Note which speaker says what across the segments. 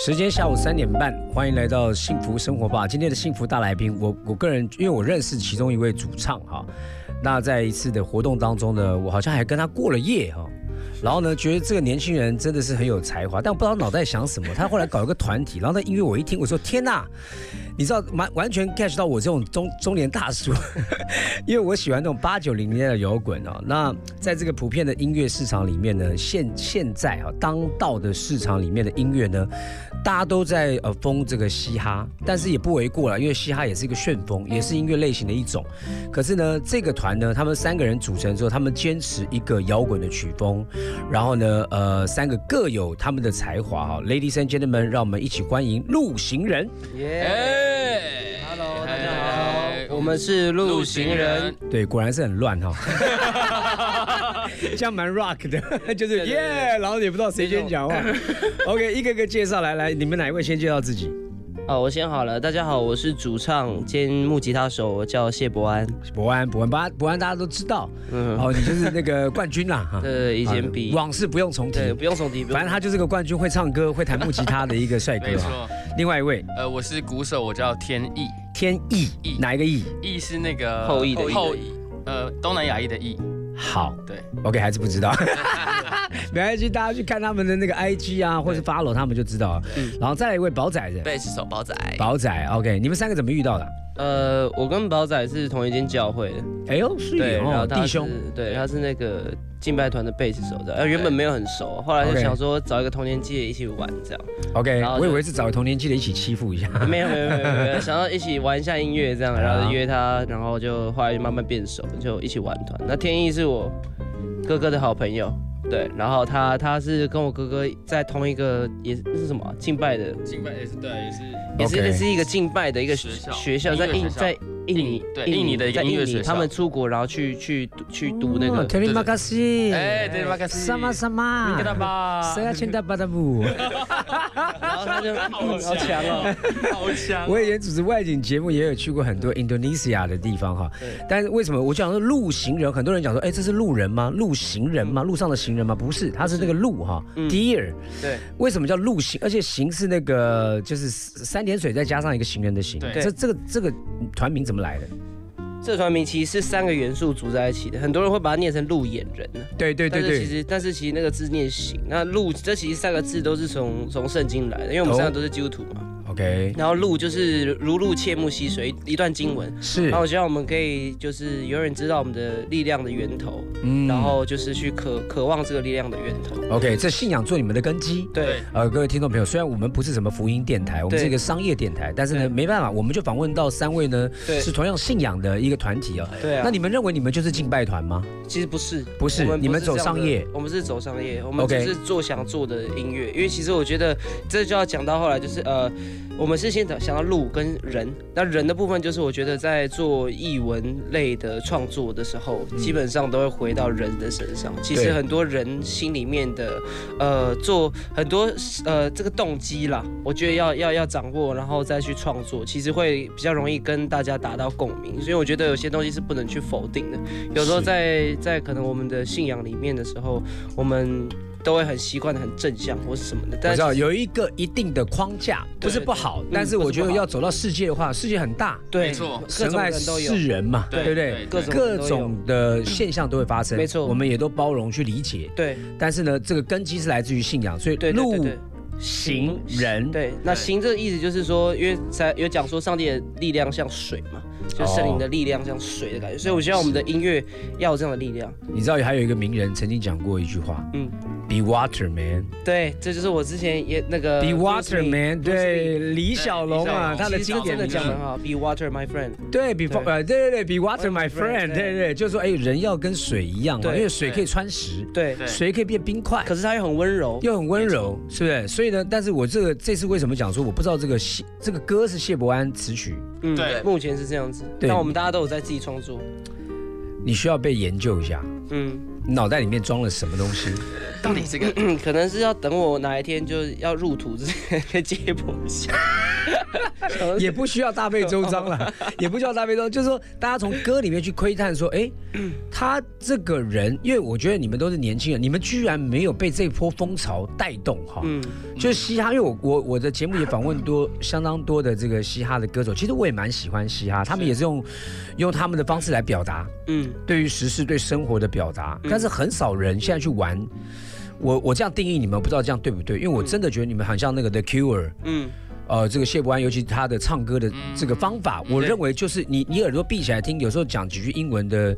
Speaker 1: 时间下午三点半，欢迎来到幸福生活吧。今天的幸福大来宾，我我个人因为我认识其中一位主唱哈，那在一次的活动当中呢，我好像还跟他过了夜哈。然后呢，觉得这个年轻人真的是很有才华，但我不知道脑袋想什么。他后来搞一个团体，然后那音乐我一听，我说天哪！你知道完完全 catch 到我这种中中年大叔，因为我喜欢那种八九零年代的摇滚哦。那在这个普遍的音乐市场里面呢，现现在哦当道的市场里面的音乐呢，大家都在呃封这个嘻哈，但是也不为过了，因为嘻哈也是一个旋风，也是音乐类型的一种。可是呢，这个团呢，他们三个人组成之后，他们坚持一个摇滚的曲风，然后呢，呃，三个各有他们的才华哈。Ladies and gentlemen，让我们一起欢迎陆行人。耶。
Speaker 2: Hello，大家好，我们是路行人。
Speaker 1: 对，果然是很乱哈，这样蛮 rock 的，就是耶，然后也不知道谁先讲话。OK，一个个介绍来，来，你们哪一位先介绍自己？
Speaker 2: 好，我先好了。大家好，我是主唱兼木吉他手，我叫谢伯安。
Speaker 1: 伯安，伯安，伯安，伯安，大家都知道。嗯，哦，你就是那个冠军啦。
Speaker 2: 哈。对，以前比
Speaker 1: 往事不用重提，
Speaker 2: 不用重提。
Speaker 1: 反正他就是个冠军，会唱歌，会弹木吉他的一个帅哥。
Speaker 3: 没错。
Speaker 1: 另外一位，
Speaker 3: 呃，我是鼓手，我叫天意。
Speaker 1: 天意，意哪一个意？
Speaker 3: 意是那个
Speaker 2: 后羿的
Speaker 3: 后羿，呃，东南亚裔的裔。
Speaker 1: 好，
Speaker 3: 对
Speaker 1: ，OK，还是不知道，没关系，大家去看他们的那个 IG 啊，或是 follow 他们就知道了。嗯，然后再来一位宝仔的
Speaker 4: 贝斯手宝仔，
Speaker 1: 宝仔，OK，你们三个怎么遇到的？
Speaker 2: 呃，我跟宝仔是同一间教会的，
Speaker 1: 哎呦，是
Speaker 2: 哦，
Speaker 1: 弟兄，
Speaker 2: 对，他是那个敬拜团的贝斯手的，呃，原本没有很熟，后来就想说找一个同年纪的一起玩这样
Speaker 1: ，OK，我以为是找个同年纪的一起欺负一下，
Speaker 2: 没有没有没有没有，想要一起玩一下音乐这样，然后约他，然后就后来就慢慢变熟，就一起玩团。那天意是我哥哥的好朋友。对，然后他他是跟我哥哥在同一个，也是什么敬拜的，
Speaker 3: 敬拜也是对，也是
Speaker 2: 也是也是一个敬拜的一个学校，在印在。印尼
Speaker 3: 对印尼的一个音乐学
Speaker 2: 校，他们出国然后去去去读那个。
Speaker 1: 特里马卡西，
Speaker 3: 哎，特里马卡西，
Speaker 1: 什么什么？
Speaker 3: 你跟他吧。
Speaker 1: 谁要签他巴达布？
Speaker 2: 然后他就
Speaker 3: 好强哦，好强。
Speaker 1: 我以前主持外景节目也有去过很多 Indonesia 的地方哈。但是为什么我讲说路行人？很多人讲说，哎，这是路人吗？路行人吗？路上的行人吗？不是，他是那个路哈，Deer。
Speaker 2: 对。
Speaker 1: 为什么叫路行？而且行是那个就是三点水再加上一个行人的行。这这个这个团名怎么？来的
Speaker 2: 这团名其实是三个元素组在一起的，很多人会把它念成路演人呢。
Speaker 1: 对对对对，
Speaker 2: 其实但是其实那个字念行，那路这其实三个字都是从从圣经来的，因为我们三个都是基督徒嘛。
Speaker 1: OK，
Speaker 2: 然后路就是如露切木溪水一段经文，
Speaker 1: 是。
Speaker 2: 然后我希望我们可以就是有人知道我们的力量的源头，嗯，然后就是去渴渴望这个力量的源头。
Speaker 1: OK，这信仰做你们的根基。
Speaker 2: 对，
Speaker 1: 呃，各位听众朋友，虽然我们不是什么福音电台，我们是一个商业电台，但是呢，没办法，我们就访问到三位呢，是同样信仰的一个团体
Speaker 2: 啊。对啊。
Speaker 1: 那你们认为你们就是敬拜团吗？
Speaker 2: 其实不是，
Speaker 1: 不是，你们走商业，
Speaker 2: 我们是走商业，我们只是做想做的音乐。因为其实我觉得这就要讲到后来，就是呃。我们是先想想到路跟人，那人的部分就是我觉得在做译文类的创作的时候，基本上都会回到人的身上。其实很多人心里面的，呃，做很多呃这个动机啦，我觉得要要要掌握，然后再去创作，其实会比较容易跟大家达到共鸣。所以我觉得有些东西是不能去否定的。有时候在在可能我们的信仰里面的时候，我们。都会很习惯的很正向或是什么的，
Speaker 1: 但是有一个一定的框架，不是不好，但是我觉得要走到世界的话，世界很大，
Speaker 3: 对，没错，
Speaker 1: 神爱世人嘛，对不对？
Speaker 2: 各种
Speaker 1: 各种的现象都会发生，
Speaker 2: 没错，
Speaker 1: 我们也都包容去理解，
Speaker 2: 对。
Speaker 1: 但是呢，这个根基是来自于信仰，所以路行人，
Speaker 2: 对，那行这个意思就是说，因为才有讲说上帝的力量像水嘛。就森林的力量像水的感觉，所以我希望我们的音乐要有这样的力量。
Speaker 1: 你知道还有一个名人曾经讲过一句话，嗯，Be water man。
Speaker 2: 对，这就是我之前也那个
Speaker 1: Be water man。对，李小龙啊，他的经典
Speaker 2: 的讲很好，Be water my friend。
Speaker 1: 对，Be 呃，对对对，Be water my friend。对对，就是说，哎，人要跟水一样嘛，因为水可以穿石，
Speaker 2: 对，
Speaker 1: 水可以变冰块，
Speaker 2: 可是它又很温柔，
Speaker 1: 又很温柔，是不是？所以呢，但是我这个这次为什么讲说我不知道这个谢这个歌是谢伯安词曲？
Speaker 3: 嗯，对，
Speaker 2: 目前是这样子。但我们大家都有在自己创作，
Speaker 1: 你需要被研究一下。嗯，脑袋里面装了什么东西？
Speaker 3: 到底这个
Speaker 2: 嗯，可能是要等我哪一天就要入土之前可以接驳一下。
Speaker 1: 也不需要大费周章了，也不需要大费周章，就是说大家从歌里面去窥探说，哎，他这个人，因为我觉得你们都是年轻人，你们居然没有被这波风潮带动哈，
Speaker 2: 嗯，
Speaker 1: 就是嘻哈，因为我我我的节目也访问多相当多的这个嘻哈的歌手，其实我也蛮喜欢嘻哈，他们也是用用他们的方式来表达，
Speaker 2: 嗯，
Speaker 1: 对于时事对生活的表达，但是很少人现在去玩。我我这样定义你们，不知道这样对不对？因为我真的觉得你们很像那个 The Cure，
Speaker 2: 嗯，
Speaker 1: 呃，这个谢伯安，尤其他的唱歌的这个方法，我认为就是你你耳朵闭起来听，有时候讲几句英文的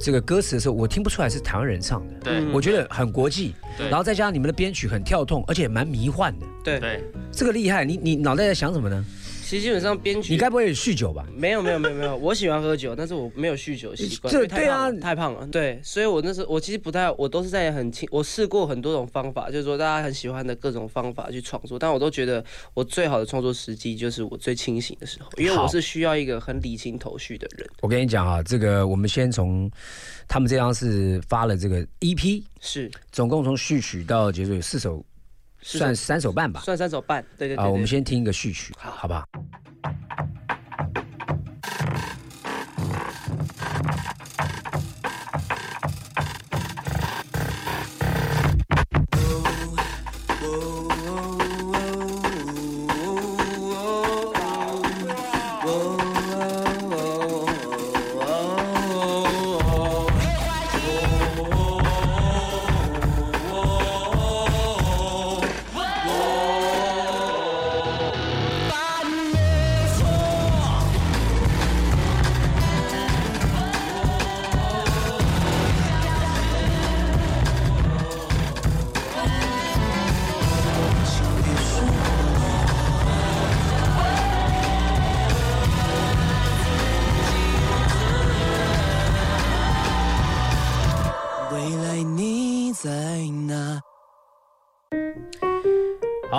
Speaker 1: 这个歌词的时候，我听不出来是台湾人唱的，
Speaker 3: 对
Speaker 1: 我觉得很国际，
Speaker 3: 对
Speaker 1: 然后再加上你们的编曲很跳痛，而且蛮迷幻的，
Speaker 2: 对。
Speaker 3: 对，
Speaker 1: 这个厉害。你你脑袋在想什么呢？
Speaker 2: 其实基本上编曲，
Speaker 1: 你该不会也酗酒吧？
Speaker 2: 没有没有没有没有，我喜欢喝酒，但是我没有酗酒的习惯。
Speaker 1: 这对啊
Speaker 2: 太胖了，对，所以我那时候我其实不太，我都是在很清，我试过很多种方法，就是说大家很喜欢的各种方法去创作，但我都觉得我最好的创作时机就是我最清醒的时候，因为我是需要一个很理清头绪的人。
Speaker 1: 我跟你讲啊，这个我们先从他们这张是发了这个 EP，
Speaker 2: 是
Speaker 1: 总共从序曲到结束有四首，
Speaker 2: 是
Speaker 1: 算三首半吧。
Speaker 2: 算三首半，对对对
Speaker 1: 啊，我们先听一个序曲，好不好？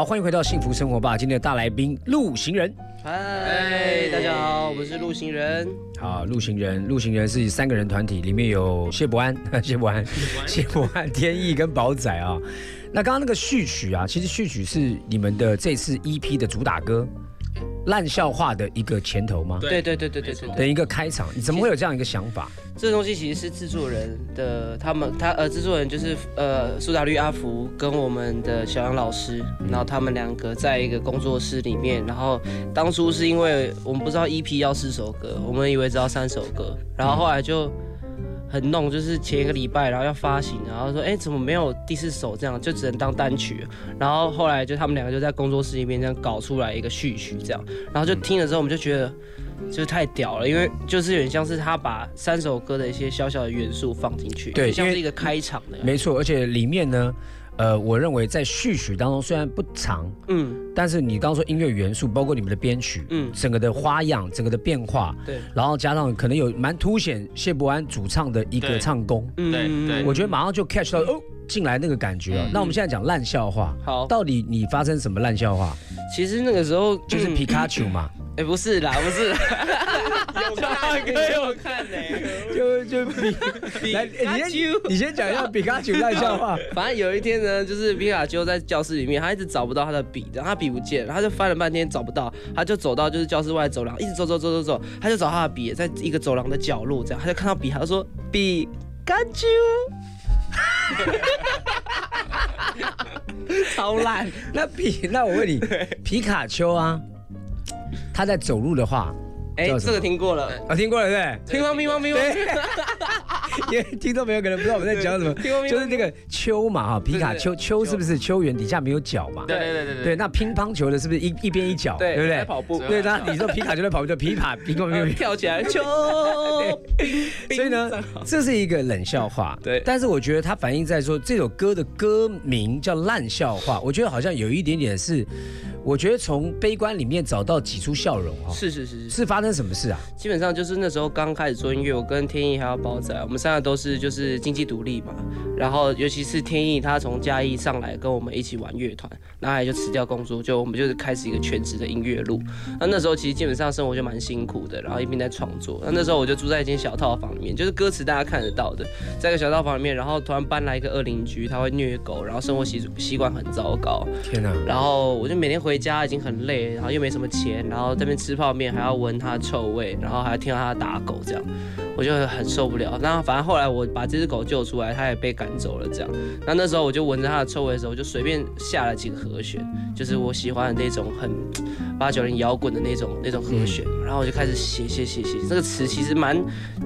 Speaker 1: 好，欢迎回到幸福生活吧。今天的大来宾陆行人，
Speaker 2: 嗨，大家好，我是陆行人。
Speaker 1: 好，陆行人，陆行人是三个人团体，里面有谢伯 安、谢伯安、谢伯安、天意跟宝仔啊。那刚刚那个序曲啊，其实序曲是你们的这次 EP 的主打歌，烂笑话的一个前头吗？
Speaker 2: 对对对对对对对。
Speaker 1: 的一个开场，你怎么会有这样一个想法？
Speaker 2: 这东西其实是制作人的，他们他呃制作人就是呃苏打绿阿福跟我们的小杨老师，然后他们两个在一个工作室里面，然后当初是因为我们不知道 EP 要四首歌，我们以为只要三首歌，然后后来就很弄，就是前一个礼拜然后要发行，然后说哎怎么没有第四首这样，就只能当单曲，然后后来就他们两个就在工作室里面这样搞出来一个序曲这样，然后就听了之后我们就觉得。就是太屌了，因为就是有点像是他把三首歌的一些小小的元素放进去，
Speaker 1: 对
Speaker 2: 像是一个开场的。
Speaker 1: 没错，而且里面呢，呃，我认为在序曲当中虽然不长，
Speaker 2: 嗯，
Speaker 1: 但是你刚刚说音乐元素，包括你们的编曲，
Speaker 2: 嗯。
Speaker 1: 整个的花样，整个的变化，
Speaker 2: 对，
Speaker 1: 然后加上可能有蛮凸显谢伯安主唱的一个唱功，
Speaker 2: 嗯。
Speaker 3: 对对。
Speaker 1: 我觉得马上就 catch 到哦进来那个感觉了。
Speaker 3: 嗯。
Speaker 1: 那我们现在讲烂笑话，
Speaker 2: 好，
Speaker 1: 到底你发生什么烂笑话？
Speaker 2: 其实那个时候
Speaker 1: 就是皮卡丘嘛，
Speaker 2: 哎、不是啦，不是。啦，有看看呢、
Speaker 1: 就就皮，来你先你先讲一下比卡丘烂笑话。
Speaker 2: 反正有一天呢，就是皮卡丘在教室里面，他一直找不到他的笔，然后他笔不见了，他就翻了半天找不到，他就走到就是教室外走廊，一直走走走走走，他就找他的笔，在一个走廊的角落，这样他就看到笔，他就说比卡丘，超烂，
Speaker 1: 那皮，那我问你，皮卡丘啊，他在走路的话，
Speaker 2: 哎、这个听过了，
Speaker 1: 啊，听过了对。不对？
Speaker 2: 乒乓乒乓乒乓，
Speaker 1: 因为听众朋友可能不知道我们在讲什么，就是那个丘嘛哈，皮卡丘，丘是不是丘园底下没有脚嘛？
Speaker 3: 对对对对
Speaker 1: 对，那乒乓球的是不是一一边一脚，
Speaker 2: 对
Speaker 1: 对不对？
Speaker 2: 在跑步。
Speaker 1: 对，那你说皮卡丘在跑步，就皮卡 乒乓
Speaker 2: 呃
Speaker 1: 乒乓。
Speaker 2: 跳起来，球，
Speaker 1: 所以呢，这是一个冷笑话。
Speaker 2: 对。
Speaker 1: 但是我觉得它反映在说这首歌的歌名叫烂笑话，我觉得好像有一点点是我觉得从悲观里面找到挤出笑容哈。
Speaker 2: 是是是是，
Speaker 1: 是发生什么事啊？
Speaker 2: 基本上就是那时候刚开始做音乐，我跟天意还有宝仔，我们三个都是就是经济独立嘛。然后尤其是天意，他从嘉义上来跟我们一起玩乐团，然后也就辞掉工作，就我们就是开始一个全职的音乐路。那那时候其实基本上生活就蛮辛苦的，然后一边在创作。那那时候我就住在一间小套房里面，就是歌词大家看得到的，在一个小套房里面，然后突然搬来一个恶邻居，他会虐狗，然后生活习习惯很糟糕。
Speaker 1: 天哪！
Speaker 2: 然后我就每天回家已经很累，然后又没什么钱，然后这边吃泡面还要闻它的臭味，然后还要听到它打狗，这样我就很受不了。那反正后来我把这只狗救出来，它也被赶走了，这样。那那时候我就闻着它的臭味的时候，我就随便下了几个和弦，就是我喜欢的那种很八九零摇滚的那种那种和弦，然后我就开始写写写写。这个词其实蛮，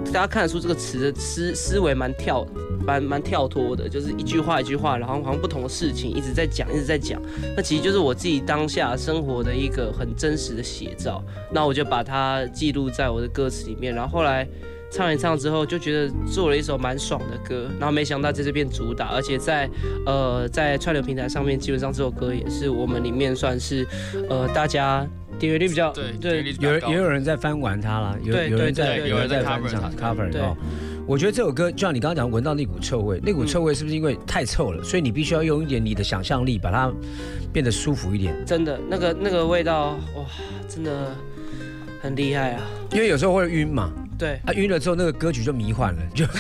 Speaker 2: 大家看得出这个词的思思维蛮跳蛮蛮跳脱的，就是一句话一句话，然后好像不同的事情一直在讲一直在讲。那其实就是我自己当下生活的一个很真实的写照。那我就把它记录在我的歌词里面，然后后来。唱一唱之后，就觉得做了一首蛮爽的歌，然后没想到在这边主打，而且在呃在串流平台上面，基本上这首歌也是我们里面算是呃大家点阅率比较
Speaker 3: 对对，
Speaker 1: 有人也有人在翻玩它了，有有人在
Speaker 3: 有人在 cover
Speaker 1: cover 哦。我觉得这首歌就像你刚刚讲，闻到那股臭味，那股臭味是不是因为太臭了，所以你必须要用一点你的想象力把它变得舒服一点？
Speaker 2: 真的，那个那个味道哇，真的很厉害啊！
Speaker 1: 因为有时候会晕嘛。
Speaker 2: 对，
Speaker 1: 他晕了之后，那个歌曲就迷幻了，就。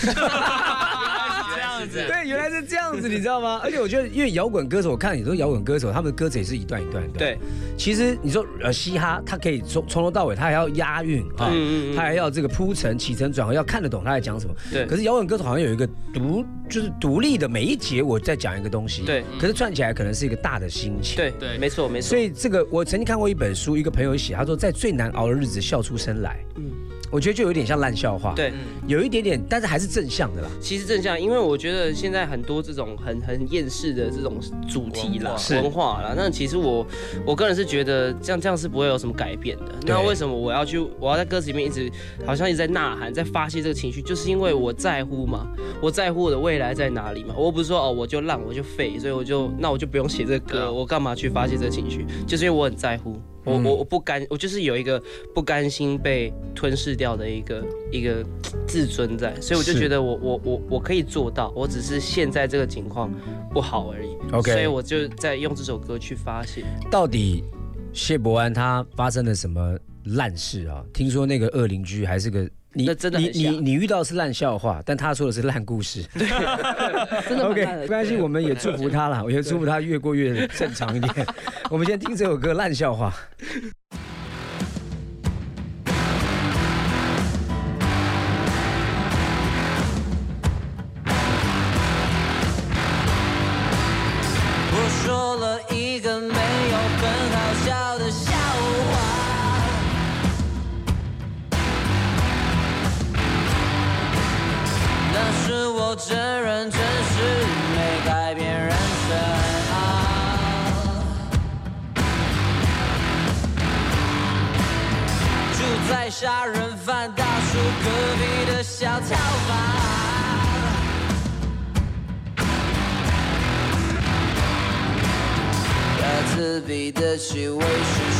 Speaker 3: 对，
Speaker 1: 原来是这样子，你知道吗？而且我觉得，因为摇滚歌手，我看很多摇滚歌手，他们的歌词也是一段一段的。
Speaker 2: 对，
Speaker 1: 其实你说呃嘻哈，它可以从从头到尾，它还要押韵啊，它还要这个铺陈起承转合，要看得懂他在讲什么。
Speaker 2: 对。
Speaker 1: 可是摇滚歌手好像有一个独，就是独立的每一节我在讲一个东西。
Speaker 2: 对。
Speaker 1: 可是串起来可能是一个大的心情。
Speaker 2: 对对，没错没错。
Speaker 1: 所以这个我曾经看过一本书，一个朋友写，他说在最难熬的日子笑出声来。嗯。我觉得就有点像烂笑话，
Speaker 2: 对，
Speaker 1: 有一点点，但是还是正向的啦。
Speaker 2: 其实正向，因为我觉得现在很多这种很很厌世的这种主题啦、文化啦，那其实我我个人是觉得这样这样是不会有什么改变的。那为什么我要去我要在歌词里面一直好像一直在呐喊，在发泄这个情绪，就是因为我在乎嘛，我在乎我的未来在哪里嘛。我不是说哦我就烂我就废，所以我就那我就不用写这个歌，我干嘛去发泄这个情绪？就是因为我很在乎。我我我不甘，我就是有一个不甘心被吞噬掉的一个一个自尊在，所以我就觉得我我我我可以做到，我只是现在这个情况不好而已。
Speaker 1: OK，
Speaker 2: 所以我就在用这首歌去发泄。
Speaker 1: 到底谢伯安他发生了什么烂事啊？听说那个恶邻居还是个。
Speaker 2: 你真的
Speaker 1: 你你你遇到是烂笑话，但他说的是烂故事。
Speaker 2: 真的
Speaker 1: OK，没关系，我们也祝福他了，我也祝福他越过越正常一点。我们先听这首歌《烂笑话》。
Speaker 4: 我真人真事，没改变人生啊。住在杀人犯大叔隔壁的小套房，各自比得起维持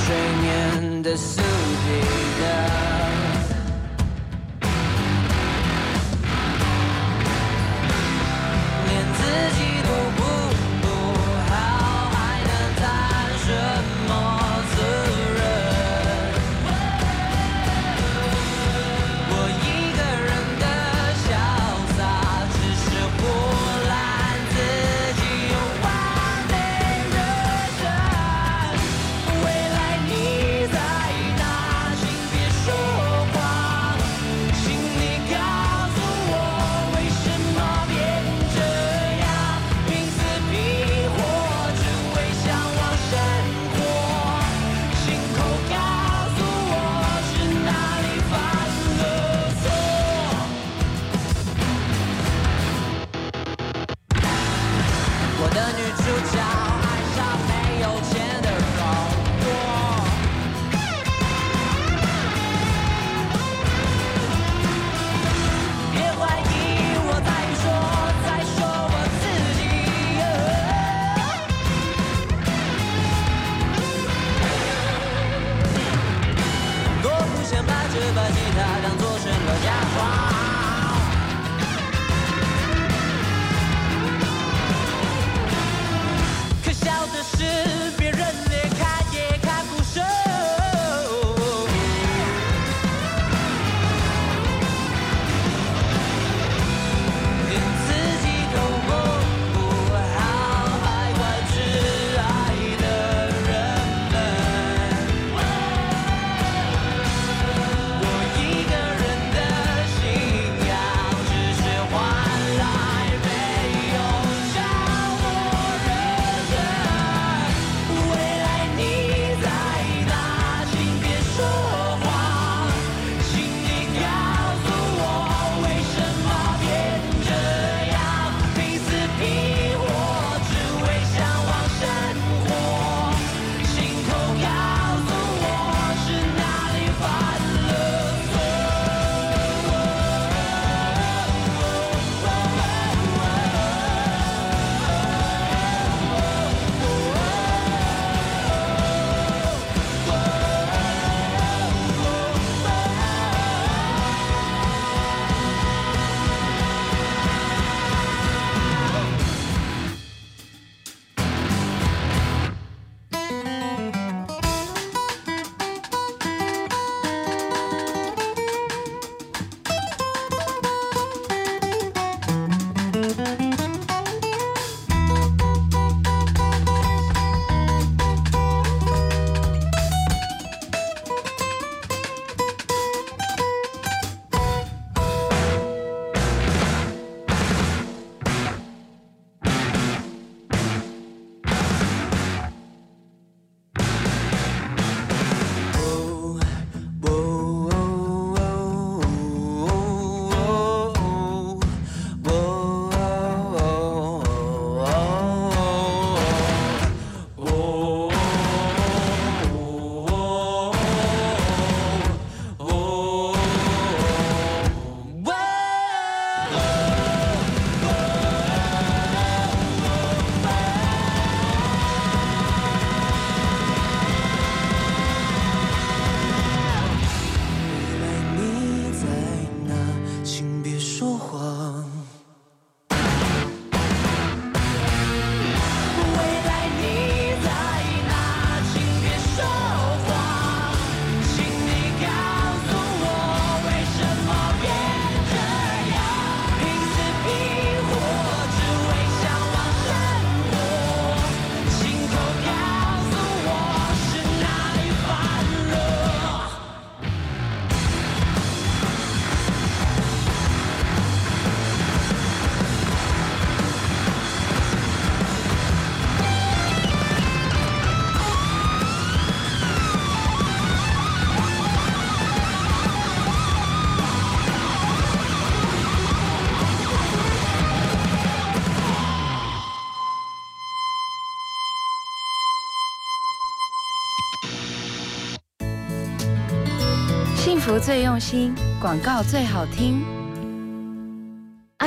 Speaker 4: 睡眠的速匹的。说。
Speaker 5: 最用心，广告最好听。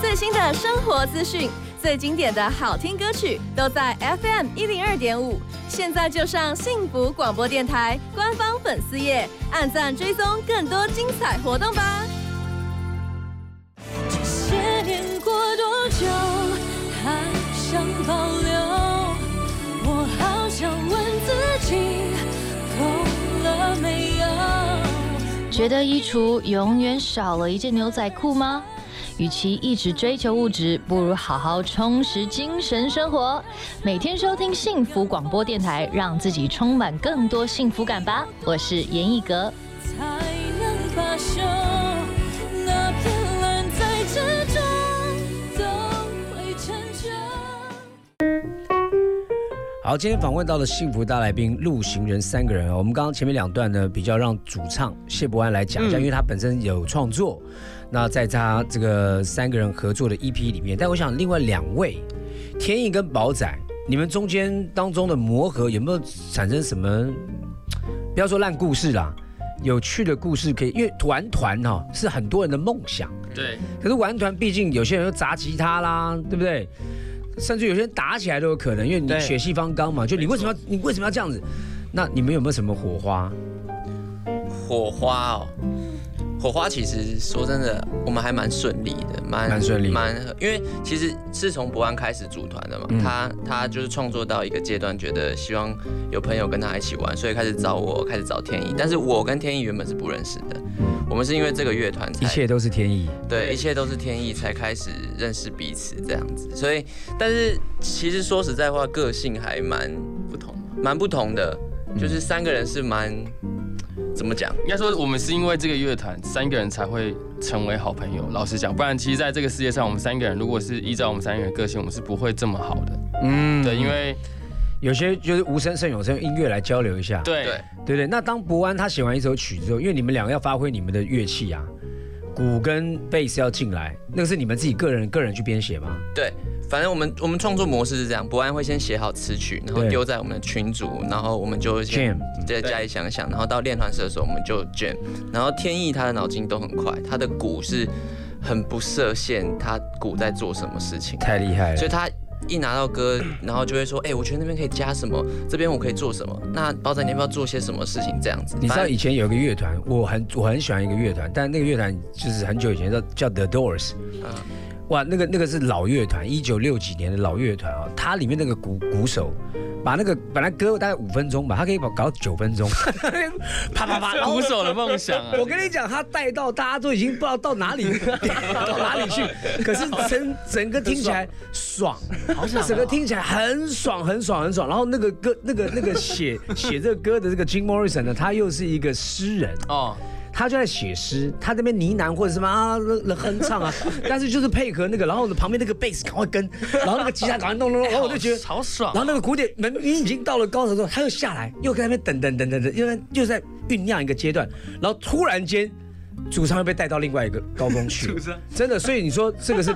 Speaker 6: 最新的生活资讯，最经典的好听歌曲，都在 FM 一零二点五。现在就上幸福广播电台官方粉丝页，按赞追踪更多精彩活动吧。
Speaker 4: 这些年过多久，还想保留？我好想问自己，够了没有？
Speaker 7: 觉得衣橱永远少了一件牛仔裤吗？与其一直追求物质，不如好好充实精神生活。每天收听幸福广播电台，让自己充满更多幸福感吧。我是严艺格。
Speaker 1: 好，今天访问到了幸福大来宾陆行人三个人哦，我们刚刚前面两段呢，比较让主唱谢伯安来讲一下，
Speaker 2: 嗯
Speaker 1: 因为他本身有创作，那在他这个三个人合作的 EP 里面，但我想另外两位天意跟宝仔，你们中间当中的磨合有没有产生什么？不要说烂故事啦，有趣的故事可以，因为玩团哈是很多人的梦想。
Speaker 3: 对，
Speaker 1: 可是玩团毕竟有些人又砸吉他啦，对不对？甚至有些人打起来都有可能，因为你
Speaker 2: 对
Speaker 1: 血气方刚嘛。就你为什么要你为什么要这样子？那你们有没有什么火花？
Speaker 8: 火花哦，火花其实说真的，我们还蛮顺利的，蛮
Speaker 1: 蛮顺利
Speaker 8: 蛮因为其实是从博安开始组团的嘛，
Speaker 1: 嗯
Speaker 8: 他他就是创作到一个阶段，觉得希望有朋友跟他一起玩，所以开始找我，开始找天意。但是我跟天意原本是不认识的，我们是因为这个乐团
Speaker 1: 一切都是天意。
Speaker 8: 对，一切都是天意，才开始认识彼此这样子。所以，但是其实说实在话，个性还蛮
Speaker 3: 不同。
Speaker 8: 蛮不同的，就是三个人是蛮怎么讲？
Speaker 3: 应该说，我们是因为这个乐团三个人才会成为好朋友。老实讲，不然其实在这个世界上，我们三个人如果是依照我们三个人的个性，我们是不会这么好的。
Speaker 1: 嗯，
Speaker 3: 对，因为
Speaker 1: 有些就是无声胜有声，用音乐来交流一下。
Speaker 3: 对
Speaker 8: 对
Speaker 1: 对对？那当伯安他写完一首曲之后，因为你们两个要发挥你们的乐器啊，鼓跟贝斯要进来，那个是你们自己个人个人去编写吗？
Speaker 8: 对，反正我们我们创作模式是这样：博安会先写好词曲，然后丢在我们的群组，然后我们就先
Speaker 1: Jam
Speaker 8: 再加以想想，然后到练团社的时候我们就 jam。然后天意他的脑筋都很快，他的鼓是很不设限，他鼓在做什么事情，
Speaker 1: 太厉害了。
Speaker 8: 所以他。一拿到歌，然后就会说：“哎、我觉得那边可以加什么，这边我可以做什么。那包仔，你要不要做些什么事情？这样子。”
Speaker 1: 你知道以前有个乐团，我很我很喜欢一个乐团，但那个乐团就是很久以前叫叫 The Doors，
Speaker 8: 嗯
Speaker 1: 哇，那个那个是老乐团，一九六几年的老乐团啊，它里面那个鼓鼓手把那个本来歌大概五分钟吧，他可以把搞九分钟，啪啪啪，
Speaker 3: 鼓手的梦想啊。
Speaker 1: 我跟你讲，他带到大家都已经不知道到哪里 到哪里去，可是整 整个听起来爽，好像整个听起来很爽很爽很爽。然后那个歌那个那个写写这个歌的这个 Jim Morrison 呢，他又是一个诗人。
Speaker 3: 哦，
Speaker 1: 他就在写诗，他那边呢喃或者什么啊哼唱啊，但是就是配合那个，然后呢旁边那个贝斯赶快跟，然后那个吉他赶快弄弄弄，然后我就觉得
Speaker 3: 好爽。
Speaker 1: 然后那个鼓点门你已经到了高潮之后，他又下来，又在那边等等等等等，又在又在酝酿一个阶段，然后突然间主唱又被带到另外一个高峰去了，真的，所以你说这个是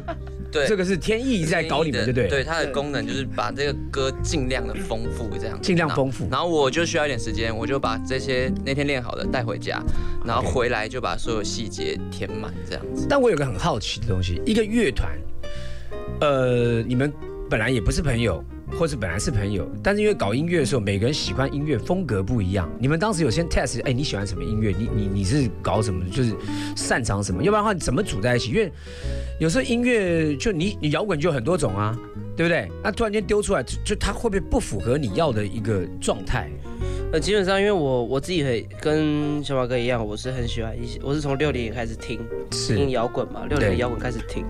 Speaker 8: 对
Speaker 1: 这个是天意在搞你们，对不对？
Speaker 8: 对，它的功能就是把这个歌尽量的丰富，这样
Speaker 1: 尽量丰富
Speaker 8: 然然后我就需要一点时间，我就把这些那天练好的带回家，然后回来就把所有细节填满，这样子。
Speaker 1: 但我有个很好奇的东西，一个乐团，呃，你们本来也不是朋友，或是本来是朋友，但是因为搞音乐的时候，每个人喜欢音乐风格不一样。你们当时有先 test，哎，你喜欢什么音乐？你你你是搞什么？就是擅长什么？要不然的话，你怎么组在一起？因为有时候音乐就你你摇滚就很多种啊，对不对？那突然间丢出来，就就它会不会不符合你要的一个状态？
Speaker 2: 呃，基本上因为我我自己很跟小马哥一样，我是很喜欢一些，我是从六年开始听听摇滚嘛，六零摇滚开始听。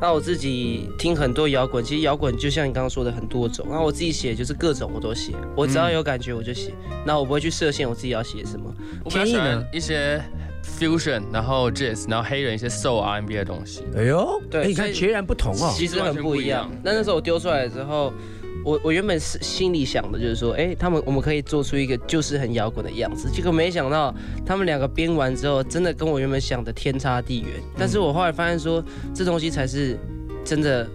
Speaker 2: 那我自己听很多摇滚，其实摇滚就像你刚刚说的很多种，那我自己写就是各种我都写，我只要有感觉我就写，那我不会去设限我自己要写什么。
Speaker 3: 我比较喜欢一些 fusion，然后 jazz，然后黑人一些 soul R&B 的东西。
Speaker 1: 哎呦，
Speaker 2: 对
Speaker 1: 哎你看截然不同哦。
Speaker 2: 其实很不一样。那那时候我丢出来之后，我我原本是心里想的就是说，哎，他们我们可以做出一个就是很摇滚的样子。结果没想到他们两个编完之后，真的跟我原本想的天差地远。但是我后来发现说，这东西才是真的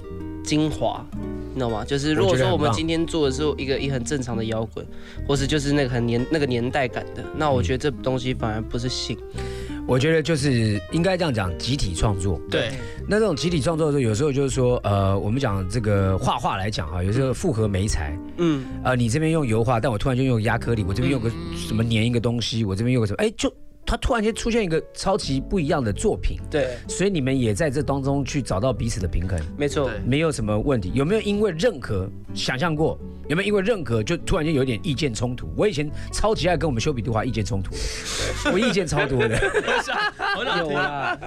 Speaker 2: 精华。你懂吗？就是如果说我们今天做的是一个一很正常的摇滚，或是就是那个很年那个年代感的，那我觉得这东西反而不是新。
Speaker 1: 我觉得就是应该这样讲，集体创作。
Speaker 3: 对，
Speaker 1: 那这种集体创作的时候，有时候就是说，呃，我们讲这个画画来讲哈，有时候复合媒材，
Speaker 2: 嗯，
Speaker 1: 呃，你这边用油画，但我突然就用亚克力，我这边用个什么粘一个东西，我这边用个什么，哎，就它突然间出现一个超级不一样的作品。
Speaker 2: 对，
Speaker 1: 所以你们也在这当中去找到彼此的平衡，
Speaker 2: 没错，
Speaker 1: 没有什么问题。有没有因为认可想象过？有没有因为认可就突然间有一点意见冲突？我以前超级爱跟我们修比杜华意见冲突，我意见超多的。
Speaker 2: 有啦，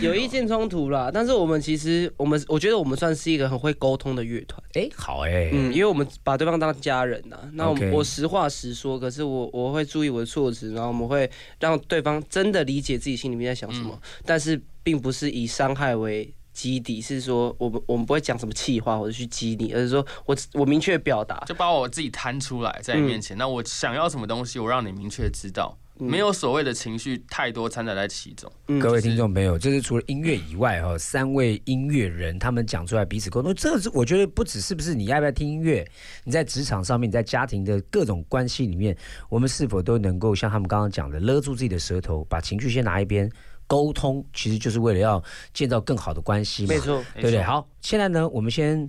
Speaker 2: 有意见冲突啦，但是我们其实我们我觉得我们算是一个很会沟通的乐团。
Speaker 1: 哎，好哎，
Speaker 2: 嗯，因为我们把对方当家人呐、那我我实话实说，可是我我会注意我的措辞，然后我们会让对方真的理解自己心里面在想什么，但是并不是以伤害为。基底是说，我们我们不会讲什么气话或者去激你，而是说我我明确表达，
Speaker 3: 就把我自己摊出来在你面前。那我想要什么东西，我让你明确知道。没有所谓的情绪太多掺杂在其中。
Speaker 9: 嗯。
Speaker 1: 各位听众朋友，这是除了音乐以外哈，三位音乐人他们讲出来彼此沟通，这是我觉得不只是不是你要不要听音乐，你在职场上面，你在家庭的各种关系里面，我们是否都能够像他们刚刚讲的，勒住自己的舌头，把情绪先拿一边，沟通，其实就是为了要建造更好的关系嘛，
Speaker 9: 没错，
Speaker 1: 对不对？好，现在呢，我们先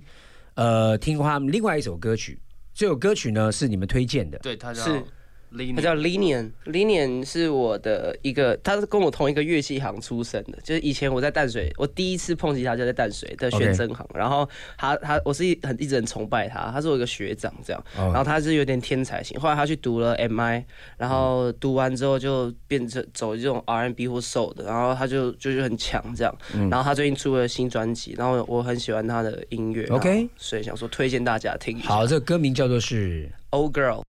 Speaker 1: 呃听他们另外一首歌曲，这首歌曲呢是你们推荐的，
Speaker 3: 对，他叫
Speaker 9: 他叫 Linian，Linian 是我的一个，他是跟我同一个乐器行出身的，就是以前我在淡水，我第一次碰吉他就在淡水的宣真行。然后他他我是一很一直很崇拜他，他是我一个学长这样，
Speaker 1: 哦。
Speaker 9: 然后他是有点天才型，后来他去读了 MI，然后读完之后就变成走这种 R&B 或 Soul 的，然后他就就是很强这样，
Speaker 1: 嗯。
Speaker 9: 然后他最近出了新专辑，然后我很喜欢他的音乐
Speaker 1: OK
Speaker 9: 所以想说推荐大家听一下。
Speaker 1: 好，这个歌名叫做是
Speaker 9: Old Girl。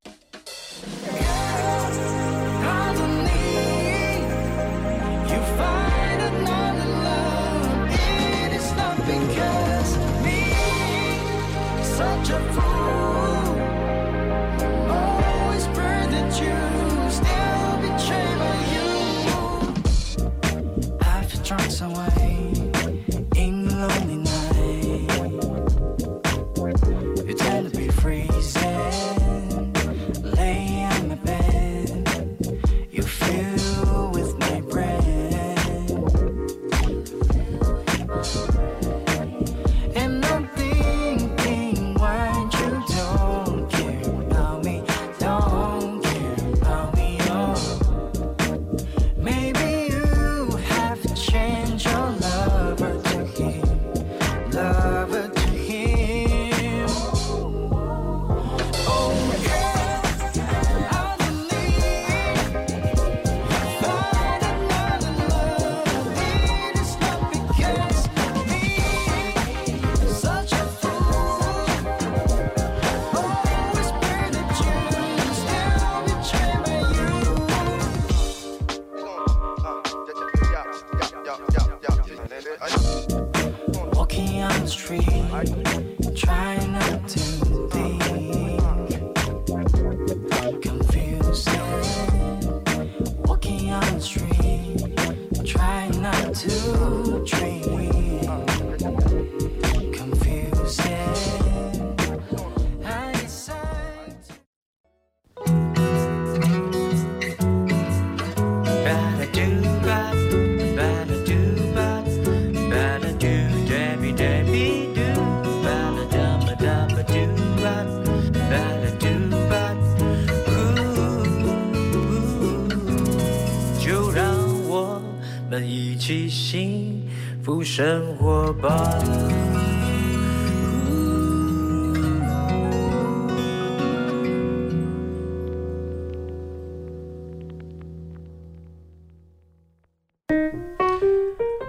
Speaker 4: 生活吧。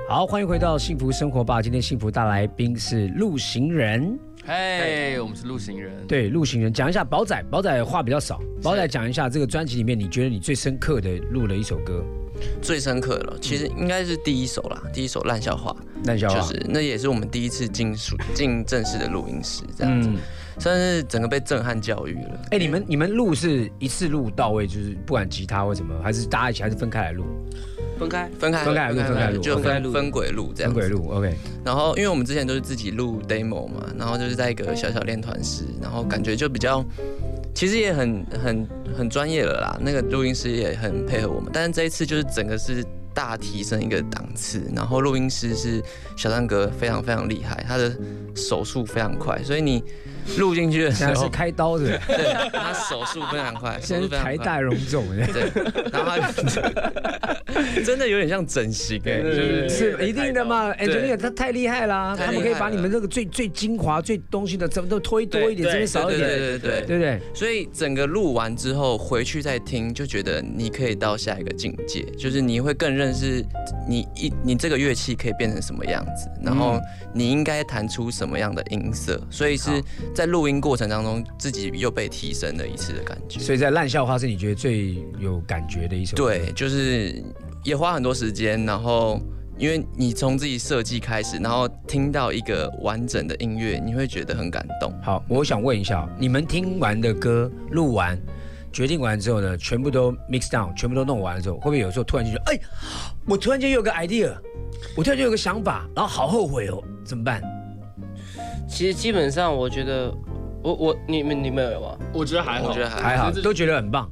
Speaker 1: 好，欢迎回到幸福生活吧。今天幸福大来宾是陆行人，
Speaker 3: 嘿，我们是陆行人。
Speaker 1: 对，陆行人讲一下宝仔，宝仔话比较少，宝仔讲一下这个专辑里面你觉得你最深刻的录了一首歌，
Speaker 8: 最深刻的了，其实应该是第一首啦，第一首烂笑话，
Speaker 1: 烂笑话，
Speaker 8: 就是那也是我们第一次进属进正式的录音室，这样子，
Speaker 1: 嗯，
Speaker 8: 算是整个被震撼教育了。
Speaker 1: 哎，你们你们录是一次录到位，就是不管吉他或什么，还是大家一起，还是分开来录？
Speaker 9: 分开，
Speaker 8: 分开
Speaker 1: 分开录分开录
Speaker 8: 就
Speaker 9: 分开录。
Speaker 8: 分分轨录这样子。
Speaker 1: 分轨录，OK，
Speaker 8: 然后因为我们之前都是自己录 demo 嘛，然后就是在一个小小练团室，然后感觉就比较，其实也很很很专业了啦。那个录音师也很配合我们，但是这一次就是整个是大提升一个档次。然后录音师是小蛋哥，非常非常厉害，他的手速非常快，所以你录进去的时
Speaker 1: 现在是，开刀的，
Speaker 8: 对，他手速非常快，
Speaker 1: 现在是
Speaker 8: 手速非常快。
Speaker 1: 台大荣总的，
Speaker 8: 对，然后他 真的有点像整形哎、就是
Speaker 1: 是一定的嘛，engineer 他太厉害啦，
Speaker 8: 太厉害了。
Speaker 1: 他们可以把你们这个最最精华、最东西的，怎么都推多一点，这边少一点，
Speaker 8: 对对对对
Speaker 1: 对？
Speaker 8: 所以整个录完之后回去再听，就觉得你可以到下一个境界，就是你会更认识你一你这个乐器可以变成什么样子，然后你应该弹出什么样的音色，所以是在录音过程当中自己又被提升了一次的感觉。
Speaker 1: 所以在烂笑话是你觉得最有感觉的一首歌，
Speaker 8: 对，就是也花很多时间，然后因为你从自己设计开始，然后听到一个完整的音乐，你会觉得很感动。
Speaker 1: 好，我想问一下，你们听完的歌录完，决定完之后呢，全部都 mix down，全部都弄完了之后，会不会有时候突然就觉得，哎，我突然间有个 idea，我突然间有个想法，然后好后悔哦，怎么办？
Speaker 2: 其实基本上我觉得，我我你们你们有吗？
Speaker 3: 我觉得还好，
Speaker 8: 我觉得还
Speaker 1: 还好，都觉得很棒。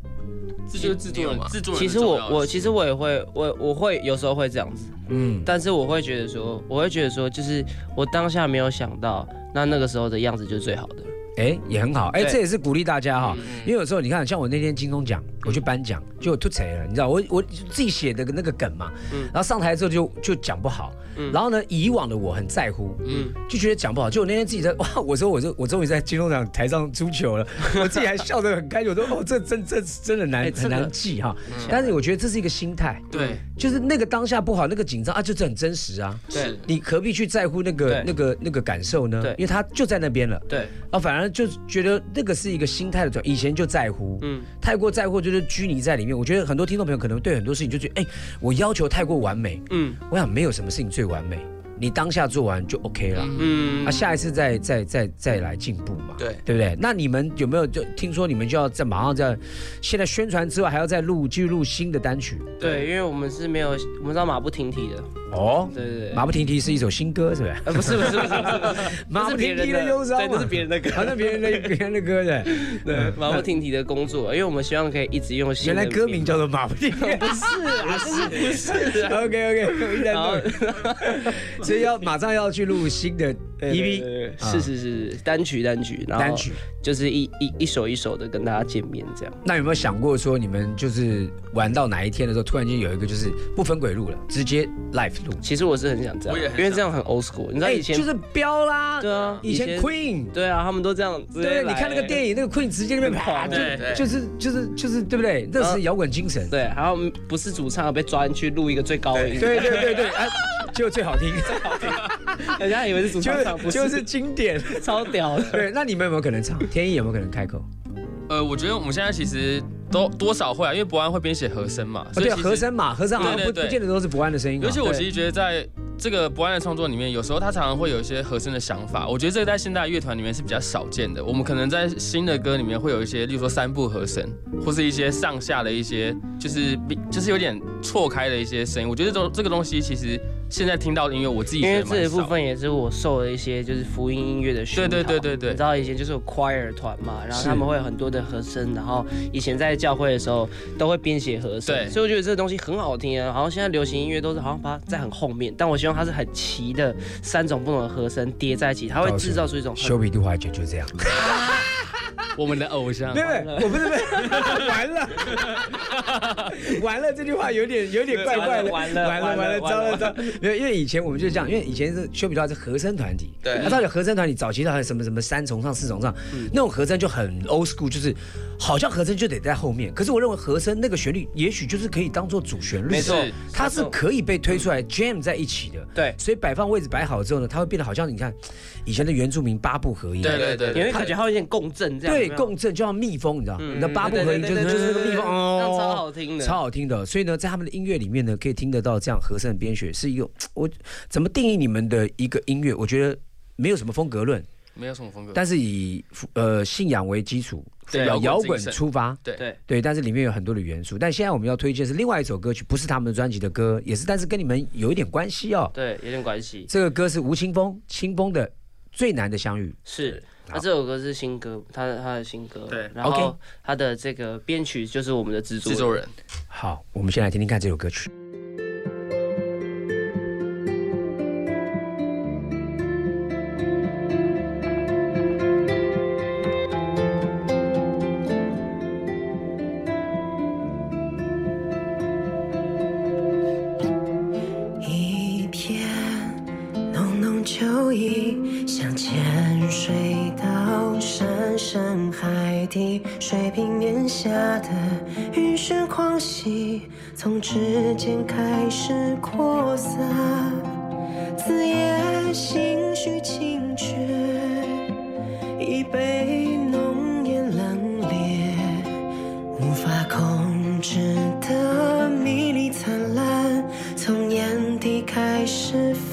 Speaker 3: 这就是制作人制作人
Speaker 2: 其实我我其实我也会我我会有时候会这样子，
Speaker 1: 嗯，
Speaker 2: 但是我会觉得说，我会觉得说，就是我当下没有想到，那那个时候的样子就是最好的。
Speaker 1: 哎，也很好，哎，
Speaker 2: 对
Speaker 1: 这也是鼓励大家哈，因为有时候你看，像我那天金钟奖，我去颁奖就吐槽了，你知道，我我自己写的那个梗嘛，然后上台之后就就讲不好，然后呢，以往的我很在乎，
Speaker 2: 嗯，
Speaker 1: 就觉得讲不好，就我那天自己在 哇，我说我说我终于在金钟奖台上出糗了，我自己还笑得很开心，我说哦，这真这真的难很难记哈，但是我觉得这是一个心态，
Speaker 3: 对，
Speaker 1: 就是那个当下不好，那个紧张啊，就是很真实啊，
Speaker 2: 对。
Speaker 1: 你何必去在乎那个那个那个感受呢？
Speaker 2: 对。
Speaker 1: 因为他就在那边了。
Speaker 2: 对，
Speaker 1: 啊，反而就觉得那个是一个心态的转，以前就在乎，
Speaker 2: 嗯，
Speaker 1: 太过在乎就是拘泥在里面。我觉得很多听众朋友可能对很多事情就觉得，哎，我要求太过完美，
Speaker 2: 嗯。
Speaker 1: 我想没有什么事情最完美，你当下做完就 OK 了，
Speaker 2: 嗯。
Speaker 1: 啊，下一次再再再再来进步嘛，
Speaker 8: 对。
Speaker 1: 对不对？那你们有没有就听说你们就要在马上在现在宣传之外还要再录继续录新的单曲？
Speaker 2: 对，因为我们是没有，我们知道马不停蹄的，
Speaker 1: 哦，
Speaker 2: 对对对，
Speaker 1: 马不停蹄是一首新歌，是不是？
Speaker 2: 呃不是不是不是。
Speaker 1: 马不停蹄的忧伤嘛，
Speaker 2: 这是别人的歌，
Speaker 1: 好像别人的别人的歌的，对，
Speaker 2: 马不停蹄的工作，因为我们希望可以一直用新
Speaker 1: 原来歌名。叫做马不停。蹄。
Speaker 2: 不是啊，是不是。啊
Speaker 1: ？OK OK，我一直在
Speaker 2: 然后，
Speaker 1: 所以要马上要去录新的 EP 啊
Speaker 2: 是是是是单曲单曲，然后
Speaker 1: 单曲。
Speaker 2: 就是一一一首一首的跟大家见面这样。
Speaker 1: 那有没有想过说，你们就是玩到哪一天的时候，突然间有一个就是不分轨路了，直接 live 录？
Speaker 2: 其实我是很想这样，因为这样很 old school。你知道以前
Speaker 1: 就是飙啦，
Speaker 2: 对啊，
Speaker 1: 以前 Queen。
Speaker 2: 对啊，他们都这样。
Speaker 1: 对，你看那个电
Speaker 2: 影。
Speaker 1: 那个 Queen 直接那边啪，就就是就是就是，对不对？那是摇滚精神。
Speaker 2: 对，然后不是主唱被抓进去录一个最高音，
Speaker 1: 对对对对，哎，结果最好听，
Speaker 2: 人家以为是主唱唱，不是，
Speaker 1: 就是经典。
Speaker 2: 超屌的。
Speaker 1: 对，那你们有没有可能唱？天意有没有可能开口？
Speaker 3: 呃，我觉得我们现在其实都多少会啊，因为博安会编写和声嘛，
Speaker 1: 哦，对啊，和声嘛，和声好像不
Speaker 3: 对对对
Speaker 1: 不见得都是博安的声音
Speaker 3: 而且我其实觉得在这个不安的创作里面，有时候他常常会有一些和声的想法，我觉得这个在现代乐团里面是比较少见的。我们可能在新的歌里面会有一些，例如说三部和声，或是一些上下的一些，就是就是有点错开的一些声音。我觉得这种这个东西其实现在听到的音乐，我自己
Speaker 2: 因为这一部分也是我受了一些就是福音音乐的熏陶。
Speaker 3: 对对对对对
Speaker 2: 你知道以前就是有 choir 团嘛，然后他们会有很多的和声，然后以前在教会的时候都会编写和声，
Speaker 3: 对
Speaker 2: 所以我觉得这个东西很好听啊。然后现在流行音乐都是好像把它在很后面，但我希望它是很齐的三种不同的和声叠在一起，它会制造出一种
Speaker 1: 修比杜华姐就这样。
Speaker 3: 我们的偶像。
Speaker 1: 没。有，没有我不是，完了，完了，这句话有点有点怪怪的，
Speaker 2: 完了
Speaker 1: 完了完了，糟了糟了，没有，因为以前我们就这样，因为以前是修比杜华是和声团体，
Speaker 8: 对。
Speaker 1: 那到底和声团体早期的还有什么什么三重唱四重唱，那种和声就很 old school，就是好像和声就得在后面，可是我认为和声那个旋律也许就是可以当做主旋律，
Speaker 2: 没错。
Speaker 3: 是
Speaker 1: 它是可以被推出来 jam 在一起的，
Speaker 2: 对。
Speaker 1: 所以摆放位置摆好之后呢，它会变得好像你看以前的原住民八部合一，
Speaker 3: 对对对
Speaker 2: 你会感觉它有点共振这样，
Speaker 1: 对，共振就像蜜蜂，你知道，
Speaker 2: 嗯。
Speaker 1: 你的八部合一就是就是那个蜜蜂，
Speaker 2: 这样超好听的，
Speaker 1: 超好听的。所以呢，在他们的音乐里面呢，可以听得到这样和声的编曲，是一个我怎么定义你们的一个音乐？我觉得没有什么风格论，
Speaker 3: 没有什么风格，
Speaker 1: 但是以呃信仰为基础，
Speaker 3: 对
Speaker 1: 摇摇滚出发。
Speaker 3: 对
Speaker 2: 对。
Speaker 1: 对，但是里面有很多的元素。但现在我们要推荐是另外一首歌曲，不是他们的专辑的歌，也是，但是跟你们有一点关系哦。
Speaker 2: 对，有点关系。
Speaker 1: 这个歌是吴青峰，青峰的《最难的相遇》。
Speaker 2: 是，
Speaker 1: 好
Speaker 2: 那这首歌是新歌，他的他的新歌，
Speaker 3: 对
Speaker 2: 然后
Speaker 1: OK
Speaker 2: 他的这个编曲就是我们的制作
Speaker 3: 制作人。
Speaker 1: 好，我们先来听听看这首歌曲。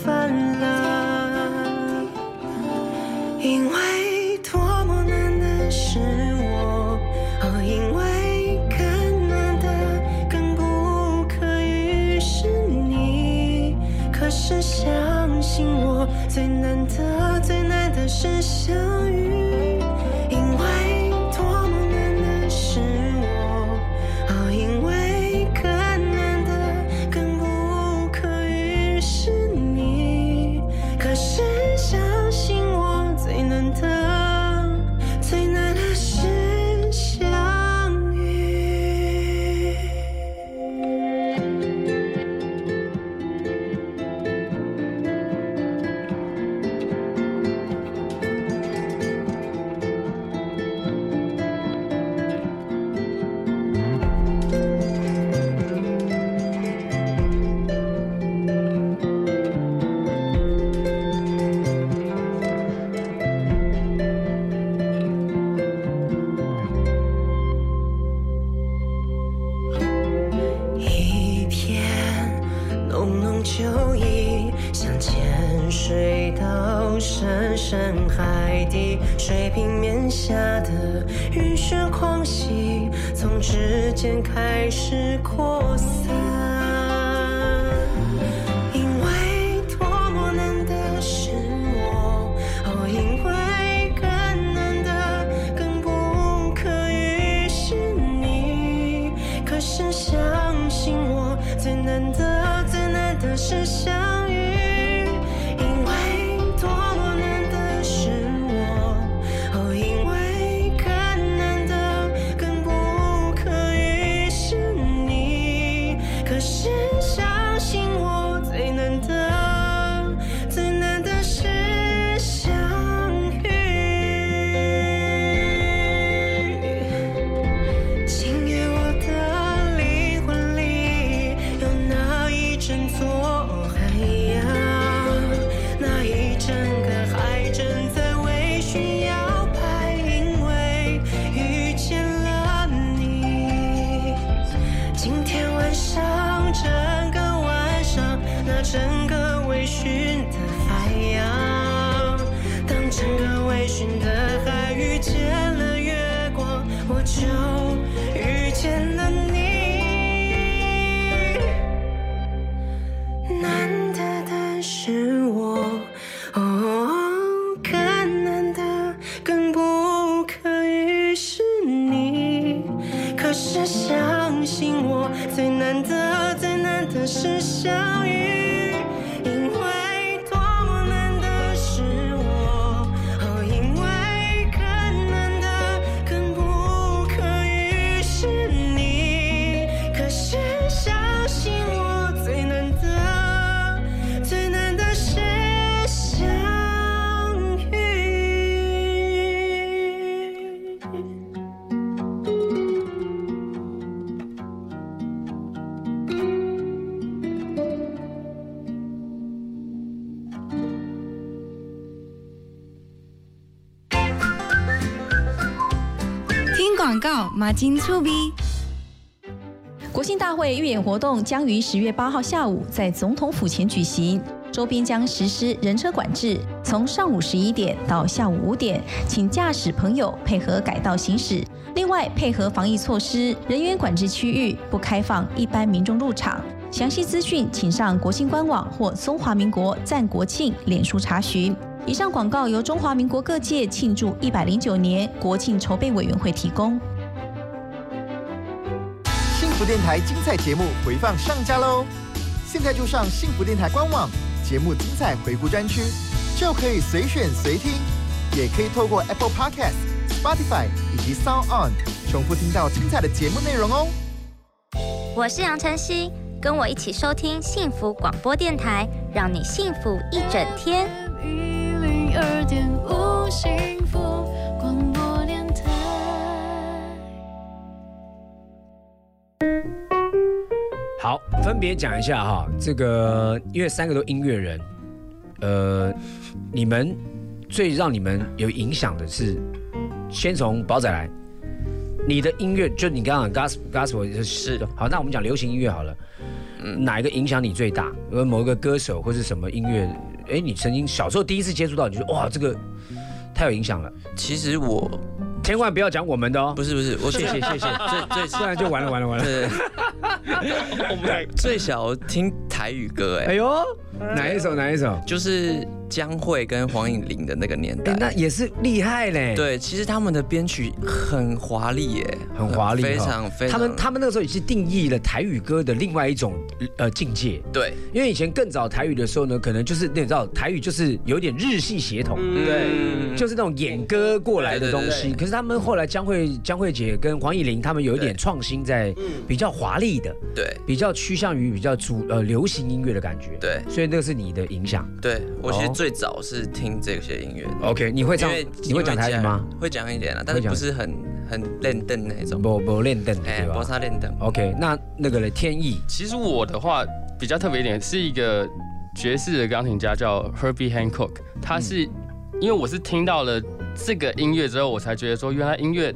Speaker 10: 泛滥，因为多么难得是我，因为更难得、更不可遇是你。可是相信我，最难的、最难的是相。
Speaker 5: 广告，马金醋逼。
Speaker 11: 国庆大会预演活动将于十月八号下午在总统府前举行，周边将实施人车管制，从上午十一点到下午五点，请驾驶朋友配合改道行驶。另外，配合防疫措施，人员管制区域不开放一般民众入场。详细资讯请上国庆官网或中华民国赞国庆脸书查询。以上广告由中华民国各界庆祝一百零九年国庆筹备委员会提供。
Speaker 12: 幸福电台精彩节目回放上架喽！现在就上幸福电台官网节目精彩回顾专区，就可以随选随听，也可以透过 Apple Podcast、Spotify 以及 Sound On 重复听到精彩的节目内容哦。
Speaker 13: 我是杨晨曦，跟我一起收听幸福广播电台，让你幸福一整天。
Speaker 4: 二点五幸福广播电台。
Speaker 1: 好，分别讲一下哈，这个因为三个都音乐人，呃，你们最让你们有影响的是，先从宝仔来，你的音乐就你刚刚 gospel gospel 是好，那我们讲流行音乐好了，哪一个影响你最大？呃，某一个歌手或是什么音乐？哎，你曾经小时候第一次接触到，你就说哇，这个太有影响了。
Speaker 8: 其实我
Speaker 1: 千万不要讲我们的哦，
Speaker 8: 不是不是，我
Speaker 1: 谢谢谢谢，
Speaker 8: 最最
Speaker 1: 不然就完了完了完了。
Speaker 8: 对，我们最小听台语歌哎，
Speaker 1: 哎呦，哪一首？哪一首？
Speaker 8: 就是江蕙跟黄颖玲的那个年代。
Speaker 1: 哎，那也是厉害嘞。
Speaker 8: 对，其实他们的编曲很华丽耶，
Speaker 1: 很华丽，
Speaker 8: 非常非常。
Speaker 1: 他们他们那个时候也是定义了台语歌的另外一种呃境界。
Speaker 8: 对，
Speaker 1: 因为以前更早台语的时候呢，可能就是你知道台语就是有点日系血统，
Speaker 2: 对，
Speaker 1: 就是那种演歌过来的东西。可是他们后来江蕙江蕙姐跟黄颖玲他们有一点创新，在比较华丽的，
Speaker 8: 对，
Speaker 1: 比较趋向于比较主呃流行音乐的感觉。
Speaker 8: 对，
Speaker 1: 所以那个是你的影响。
Speaker 8: 对我其实最早是听这些音乐。
Speaker 1: OK，你会唱？你会讲台语吗？
Speaker 8: 会讲一点啦，但是不是很很练凳那种。
Speaker 1: 不不练凳，
Speaker 8: 哎，不是练凳。
Speaker 1: OK，那那个嘞，天意。
Speaker 3: 其实我的话比较特别一点，是一个爵士的钢琴家叫 Herbie Hancock，他是因为我是听到了这个音乐之后，我才觉得说原来音乐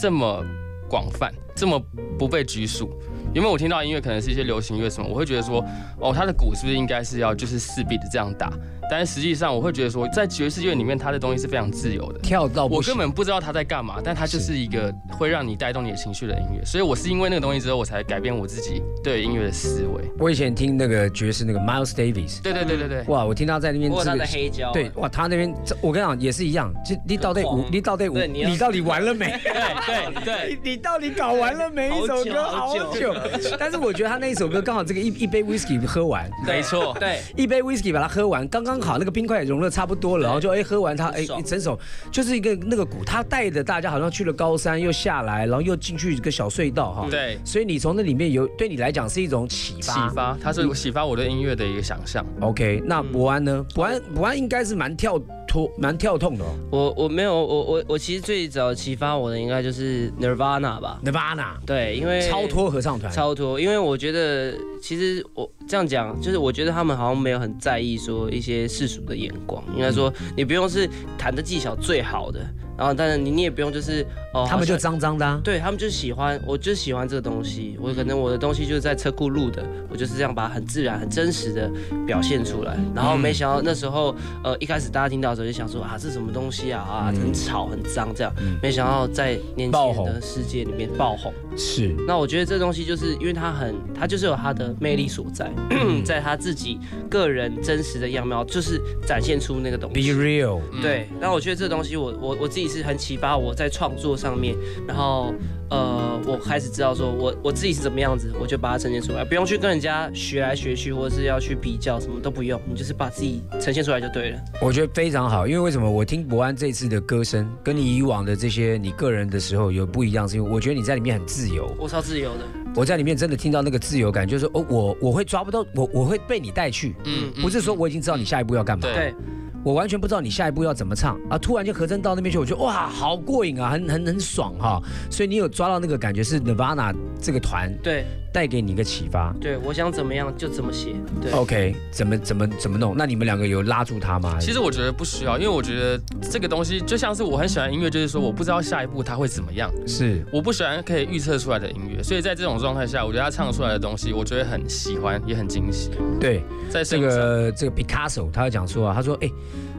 Speaker 3: 这么广泛，这么不被拘束。因为我听到音乐可能是一些流行乐什么，我会觉得说，哦，他的鼓是不是应该是要就是四比的这样打？但是实际上我会觉得说，在爵士乐里面，它的东西是非常自由的，
Speaker 1: 跳到
Speaker 3: 我根本不知道他在干嘛，但他就是一个会让你带动你的情绪的音乐。所以我是因为那个东西之后，我才改变我自己对音乐的思维。
Speaker 1: 我以前听那个爵士那个 Miles Davis，
Speaker 3: 对对对对对，
Speaker 1: 哇，我听他在那边
Speaker 2: 我他的黑胶，
Speaker 1: 对，哇，他那边我跟你讲也是一样，就你到底五，你到底五，你到底完了没？
Speaker 3: 对对对，
Speaker 1: 你到底搞完了没？一首歌？好久，但是我觉得他那一首歌刚好这个一一杯 whisky 喝完，
Speaker 3: 没错，
Speaker 2: 对，
Speaker 1: 一杯 whisky 把它喝完，刚刚好，那个冰块融了差不多了，然后就哎喝完它，哎一整首就是一个那个鼓，他带着大家好像去了高山，又下来，然后又进去一个小隧道哈，
Speaker 3: 对，
Speaker 1: 所以你从那里面有对你来讲是一种启发，
Speaker 3: 启发，它是启发我对音乐的一个想象。
Speaker 1: OK，那伯安呢？伯安伯安应该是蛮跳脱、蛮跳痛的哦。
Speaker 2: 我我没有，我我我其实最早启发我的应该就是 Nirvana 吧
Speaker 1: ，Nirvana，
Speaker 2: 对，因为
Speaker 1: 超脱合唱团，
Speaker 2: 超脱，因为我觉得其实我这样讲，就是我觉得他们好像没有很在意说一些世俗的眼光，应该说你不用是弹的技巧最好的。然后，但是你你也不用就是哦，
Speaker 1: 他们就脏脏的、啊，
Speaker 2: 对他们就喜欢，我就喜欢这个东西。我可能我的东西就是在车库录的，我就是这样把它很自然、很真实的表现出来。然后没想到那时候，呃，一开始大家听到的时候就想说啊，这什么东西啊啊，很吵、很脏这样。没想到在年轻人的世界里面爆红。
Speaker 1: 是。
Speaker 2: 那我觉得这东西就是因为它很，它就是有它的魅力所在，在他自己个人真实的样貌，就是展现出那个东
Speaker 1: 西。Be real。
Speaker 2: 对。那我觉得这东西，我我我自己。是很启发我在创作上面，然后呃，我开始知道说我我自己是怎么样子，我就把它呈现出来，不用去跟人家学来学去，或者是要去比较，什么都不用，你就是把自己呈现出来就对了。
Speaker 1: 我觉得非常好，因为为什么我听博安这次的歌声，跟你以往的这些你个人的时候有不一样，是因为我觉得你在里面很自由，
Speaker 2: 我超自由的。
Speaker 1: 我在里面真的听到那个自由感，就是哦，我我会抓不到，我我会被你带去，嗯，不是说我已经知道你下一步要干嘛，
Speaker 2: 对。
Speaker 1: 我完全不知道你下一步要怎么唱啊！突然间和声到那边去，我觉得哇，好过瘾啊，很很很爽哈！所以你有抓到那个感觉，是 Nirvana 这个团
Speaker 2: 对
Speaker 1: 带给你一个启发。
Speaker 2: 对，我想怎么样就怎么写。对
Speaker 1: ，OK，怎么怎么怎么弄？那你们两个有拉住他吗？
Speaker 3: 其实我觉得不需要，因为我觉得这个东西就像是我很喜欢音乐，就是说我不知道下一步它会怎么样，
Speaker 1: 是
Speaker 3: 我不喜欢可以预测出来的音乐，所以在这种状态下，我觉得他唱出来的东西，我觉得很喜欢，也很惊喜。
Speaker 1: 对，
Speaker 3: 在
Speaker 1: 这个这个 Picasso 他讲说啊，他说哎。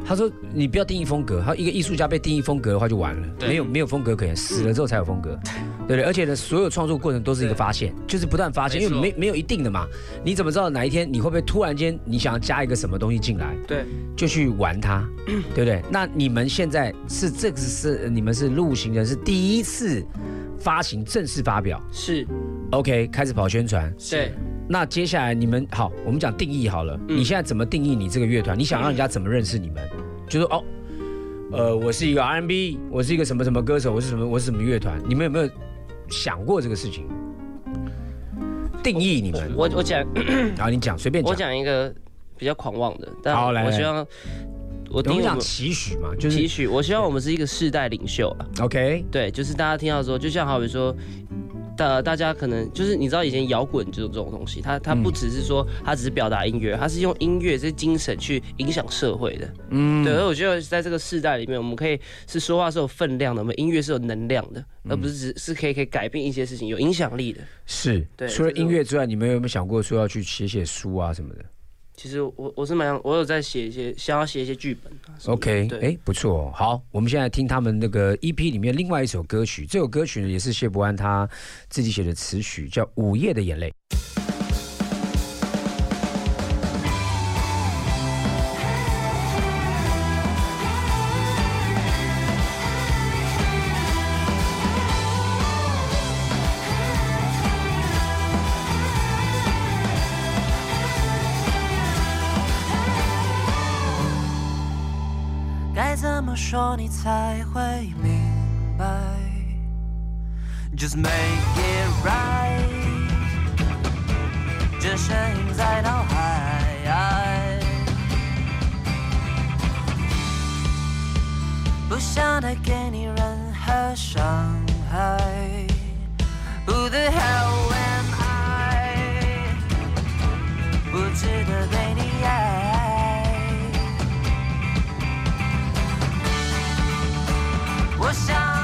Speaker 1: 他说：“你不要定义风格，他一个艺术家被定义风格的话就完了，没有没有风格可言，死了之后才有风格，对不对？而且呢，所有创作过程都是一个发现，就是不断发现，因为没没有一定的嘛，你怎么知道哪一天你会不会突然间你想要加一个什么东西进来？
Speaker 2: 对，
Speaker 1: 就去玩它，对不对？那你们现在是这个是你们是陆行人是第一次发行正式发表，
Speaker 2: 是
Speaker 1: OK 开始跑宣传，
Speaker 2: 对。”
Speaker 1: 那接下来你们好，我们讲定义好了。嗯、你现在怎么定义你这个乐团？你想让人家怎么认识你们？就是哦，呃，我是一个 R&B，我是一个什么什么歌手，我是什么，我是什么乐团？你们有没有想过这个事情？定义你们？
Speaker 2: 我我讲，
Speaker 1: 然后你讲，随便讲。
Speaker 2: 我讲一个比较狂妄的，但
Speaker 1: 好来，
Speaker 2: 我希望
Speaker 1: 我我讲期许嘛，就是
Speaker 2: 期许。我希望我们是一个世代领袖啊。
Speaker 1: OK，
Speaker 2: 对，就是大家听到说，就像好比说。大大家可能就是你知道以前摇滚就是这种东西，它它不只是说它只是表达音乐，它是用音乐这精神去影响社会的。嗯，对。而我觉得在这个世代里面，我们可以是说话是有分量的，我们音乐是有能量的，而不是只是可以可以改变一些事情，有影响力的。
Speaker 1: 是，
Speaker 2: 对。
Speaker 1: 除了音乐之外，你们有没有想过说要去写写书啊什么的？
Speaker 2: 其实我我是蛮我有在写一些想要写一些剧本。
Speaker 1: OK，哎，不错，好，我们现在听他们那个 EP 里面另外一首歌曲，这首歌曲呢也是谢伯安他自己写的词曲，叫《午夜的眼泪》。
Speaker 4: 说你才会明白。Just make it right，这声音在脑海，不想再给你任何伤害。Who the hell am I？不值得被你爱。我想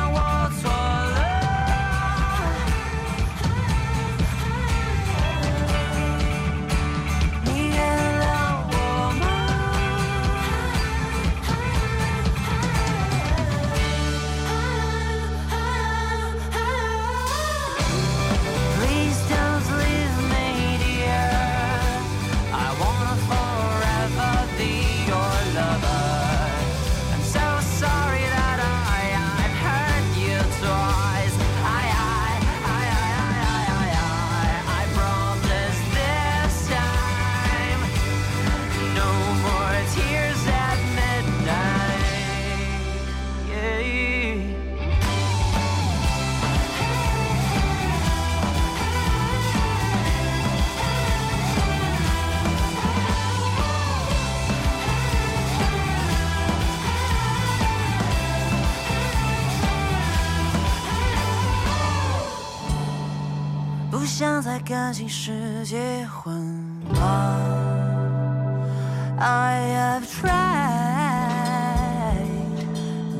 Speaker 4: 感情世界混乱。I have tried，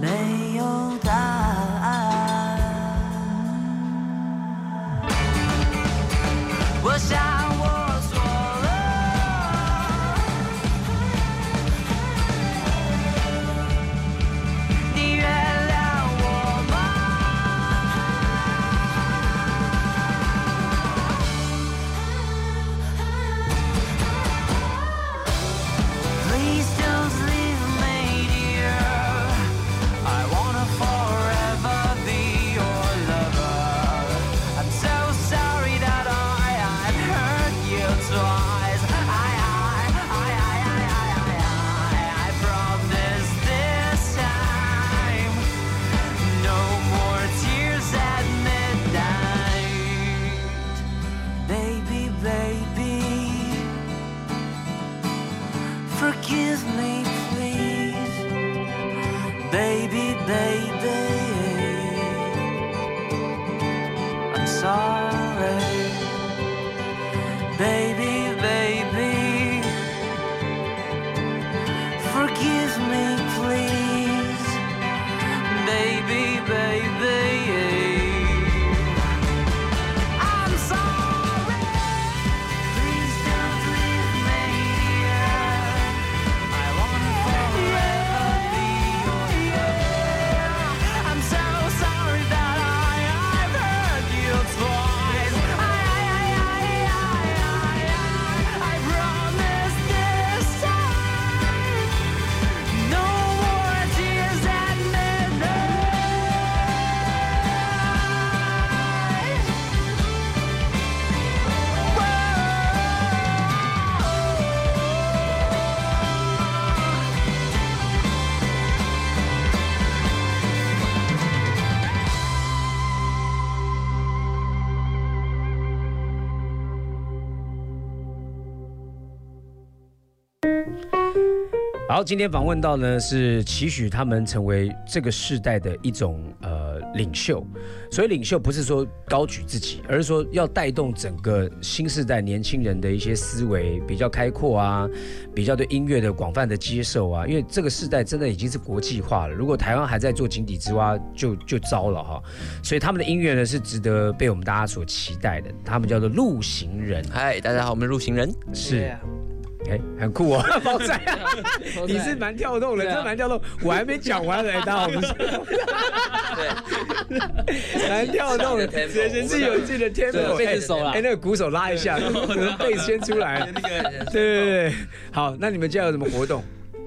Speaker 4: 没有答案。我想
Speaker 1: 好，今天访问到呢是期许他们成为这个世代的一种呃领袖，所以领袖不是说高举自己，而是说要带动整个新时代年轻人的一些思维比较开阔啊，比较对音乐的广泛的接受啊，因为这个世代真的已经是国际化了，如果台湾还在做井底之蛙，就就糟了哈，所以他们的音乐呢是值得被我们大家所期待的，他们叫做路行人，
Speaker 8: 嗨，大家好，我们路行人。
Speaker 1: 是。哎，很酷哦，包仔，你是蛮跳动的，
Speaker 2: 对啊
Speaker 1: 真蛮跳动。我还没讲完呢，大家好，我们是蛮跳动的，直接自有自己的 tempo，
Speaker 2: 贝斯手啦
Speaker 1: 哎，那个鼓手拉一下，可能贝斯先出来。对对对，好，那你们接下来有什么活动？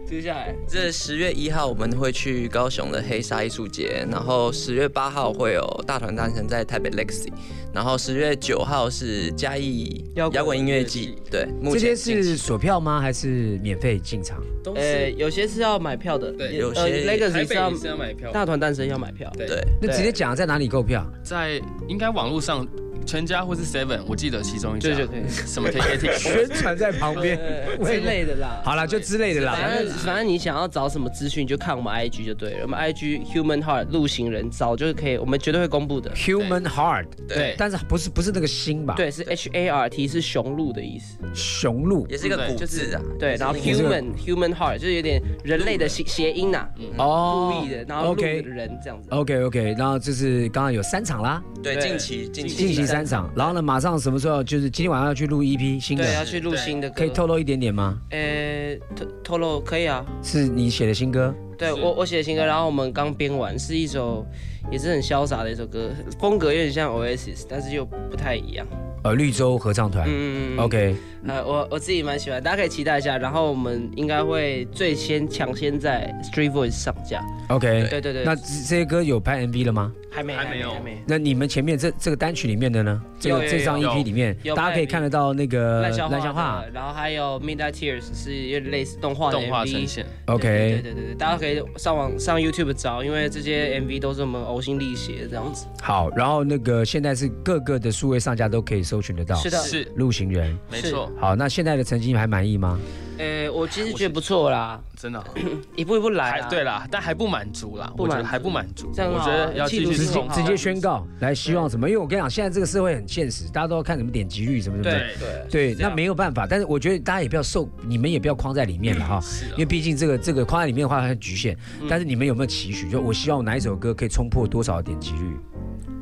Speaker 2: 接下来
Speaker 8: 这十月一号我们会去高雄的黑沙艺术节，然后十月八号会有大团诞生在台北 Lexi，然后十月九号是嘉义摇滚音乐季。对，目
Speaker 1: 这些是锁票吗？还是免费进场？
Speaker 2: 呃，有些是要买票的，
Speaker 3: 对
Speaker 8: 有些
Speaker 2: 呃，Legacy 是要
Speaker 3: 是要买票
Speaker 2: 大团诞生要买票，
Speaker 3: 对
Speaker 8: 对，
Speaker 1: 那直接讲在哪里购票？
Speaker 3: 在应该网络上全家或是 Seven，我记得其中一家。
Speaker 2: 这就可以。
Speaker 3: 什么 KKT
Speaker 1: 宣传在旁边。
Speaker 2: 呃之类的啦。
Speaker 1: 好了，就之类的啦。
Speaker 2: 反正反正你想要找什么资讯，就看我们 IG 就对了。我们 IG Human Heart 路行人早就可以，我们绝对会公布的。
Speaker 1: Human Heart，
Speaker 2: 对。
Speaker 1: 但是不是不是那个心吧？
Speaker 2: 对，是 H A R T 是雄鹿的意思，
Speaker 1: 雄鹿。
Speaker 8: 也是一个古字啊。
Speaker 2: 对，然后 Human Human Heart 就是有点人类的谐谐音呐，
Speaker 1: 哦
Speaker 2: 故意的，然后鹿
Speaker 1: OK
Speaker 2: 的人这样子。
Speaker 1: OK OK，然后就是刚刚有三场啦，
Speaker 8: 对，近期近期
Speaker 1: 近期三场，然后呢，马上什么时候？就是今天晚上要去录 EP 新的，
Speaker 2: 对，要去录新的歌。
Speaker 1: 可以透露一点点吗？
Speaker 2: 呃，透透露可以啊。
Speaker 1: 是你写的新歌？
Speaker 2: 对我我写的新歌，然后我们刚编完，是一首也是很潇洒的一首歌，风格有点像 Oasis，但是又不太一样。
Speaker 1: 呃，绿洲合唱团。
Speaker 2: 嗯嗯
Speaker 1: OK，
Speaker 2: 呃，我我自己蛮喜欢，大家可以期待一下。然后我们应该会最先抢先在 Street Voice 上架。
Speaker 1: OK，
Speaker 2: 对对对
Speaker 1: 那这这些歌有拍 MV 了吗？
Speaker 2: 还没还没有还没。
Speaker 1: 那你们前面这这个单曲里面的呢？这个这张 EP 里面，大家可以看得到那个
Speaker 2: 烂笑话。然后还有 Midnight Tears 是有点类似动画的 MV,
Speaker 3: 动画呈现
Speaker 1: OK
Speaker 2: 对对对大家可以上网上 YouTube 找，因为这些 MV 都是我们呕心沥血这样子。
Speaker 1: 好，然后那个现在是各个的数位上架都可以搜寻得到。
Speaker 2: 是的
Speaker 3: 是
Speaker 1: 路行人。
Speaker 3: 没错，
Speaker 1: 好，那现在的成绩还满意吗？
Speaker 2: 呃，我其实觉得不错啦，
Speaker 3: 真的
Speaker 2: 一步一步来
Speaker 3: 还
Speaker 2: 啦。
Speaker 3: 对啦，但还不满足啦，
Speaker 2: 不满足
Speaker 3: 我觉得还不满足，
Speaker 2: 这样好
Speaker 3: 我觉得要继续
Speaker 1: 直接直接宣告，来希望什么？因为我跟你讲，现在这个社会很现实，大家都要看什么点击率什么什么的。
Speaker 2: 对
Speaker 1: 对，那没有办法，但是我觉得大家也不要受，你们也不要框在里面了哈，
Speaker 3: 啊
Speaker 1: 因为毕竟这个这个框在里面的话很局限。
Speaker 2: 嗯
Speaker 1: 但是你们有没有期许？就我希望哪一首歌可以冲破多少点击率？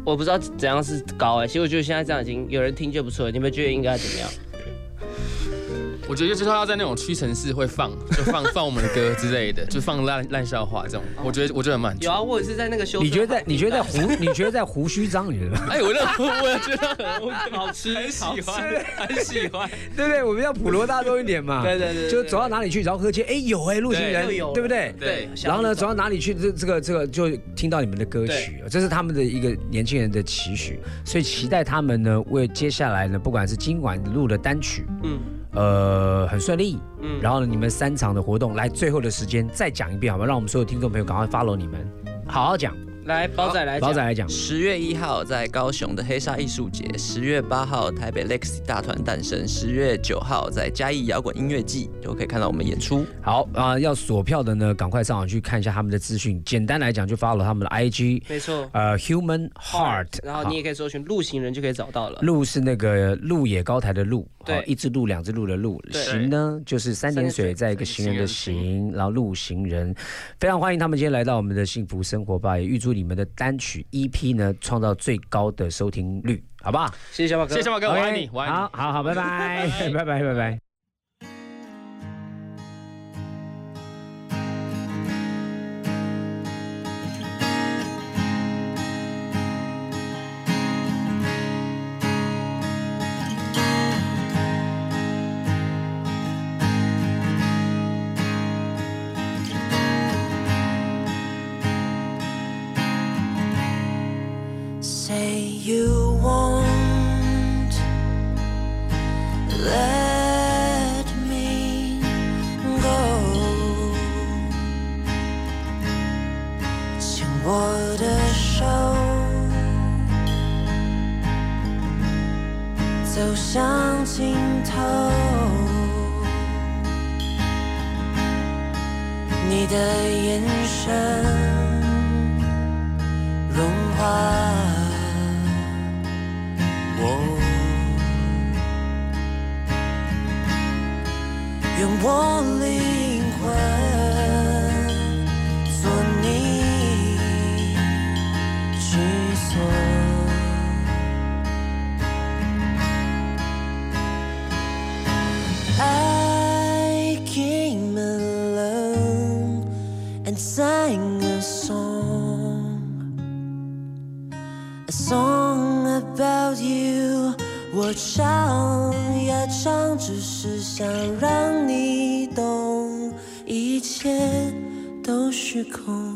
Speaker 2: 我不知道怎样是高哎、其实我觉得现在这样已经有人听就不错了。你们觉得应该怎么样？
Speaker 3: 我觉得就是要在那种屈臣氏会放，就放放我们的歌之类的，就放烂烂笑话这种，我觉得我觉得很满足
Speaker 2: 有。啊，我也是在那个修。
Speaker 1: 你觉得在你觉得在胡你觉得在胡须章，你觉得吗？
Speaker 3: 哎，我那我觉得很
Speaker 2: 好吃，
Speaker 3: 很喜欢，很喜欢。
Speaker 1: 对不对？我们要普罗大众一点嘛。
Speaker 2: 对对对对
Speaker 1: 就走到哪里去，然后喝街，哎，有哎，路行人对不对？
Speaker 3: 对
Speaker 1: 然后呢，走到哪里去，这这个这个就听到你们的歌曲，这是他们的一个年轻人的期许，所以期待他们呢为接下来呢，不管是今晚录的单曲，
Speaker 2: 嗯
Speaker 1: 呃，很顺利，
Speaker 2: 嗯
Speaker 1: 然后呢，你们三场的活动，来最后的时间再讲一遍好吗？让我们所有听众朋友赶快 follow 你们，好好讲。
Speaker 2: 来，宝仔来讲，
Speaker 1: 宝仔来讲，
Speaker 8: 十月一号在高雄的黑沙艺术节，十月八号台北 Lexi 大团诞生，十月九号在嘉义摇滚音乐季就可以看到我们演出。
Speaker 1: 好啊、要锁票的呢，赶快上网去看一下他们的资讯。简单来讲，就 follow 他们的 IG，
Speaker 2: 没错。
Speaker 1: 呃，Human Heart，
Speaker 2: 然后你也可以搜寻路行人就可以找到了。
Speaker 1: 路是那个路野高台的鹿，
Speaker 2: 对
Speaker 1: 好一只鹿，两只鹿的鹿。行呢，就是三点水在一个行人的行，然后路行人。非常欢迎他们今天来到我们的幸福生活吧，也预祝你们的单曲 EP 呢创造最高的收听率，好不好？
Speaker 2: 谢谢小马哥，
Speaker 3: 谢谢小马哥，我爱你，我爱你。
Speaker 1: 好好好，拜拜，拜拜，拜拜。
Speaker 10: 想让你懂，
Speaker 4: 一切都是空。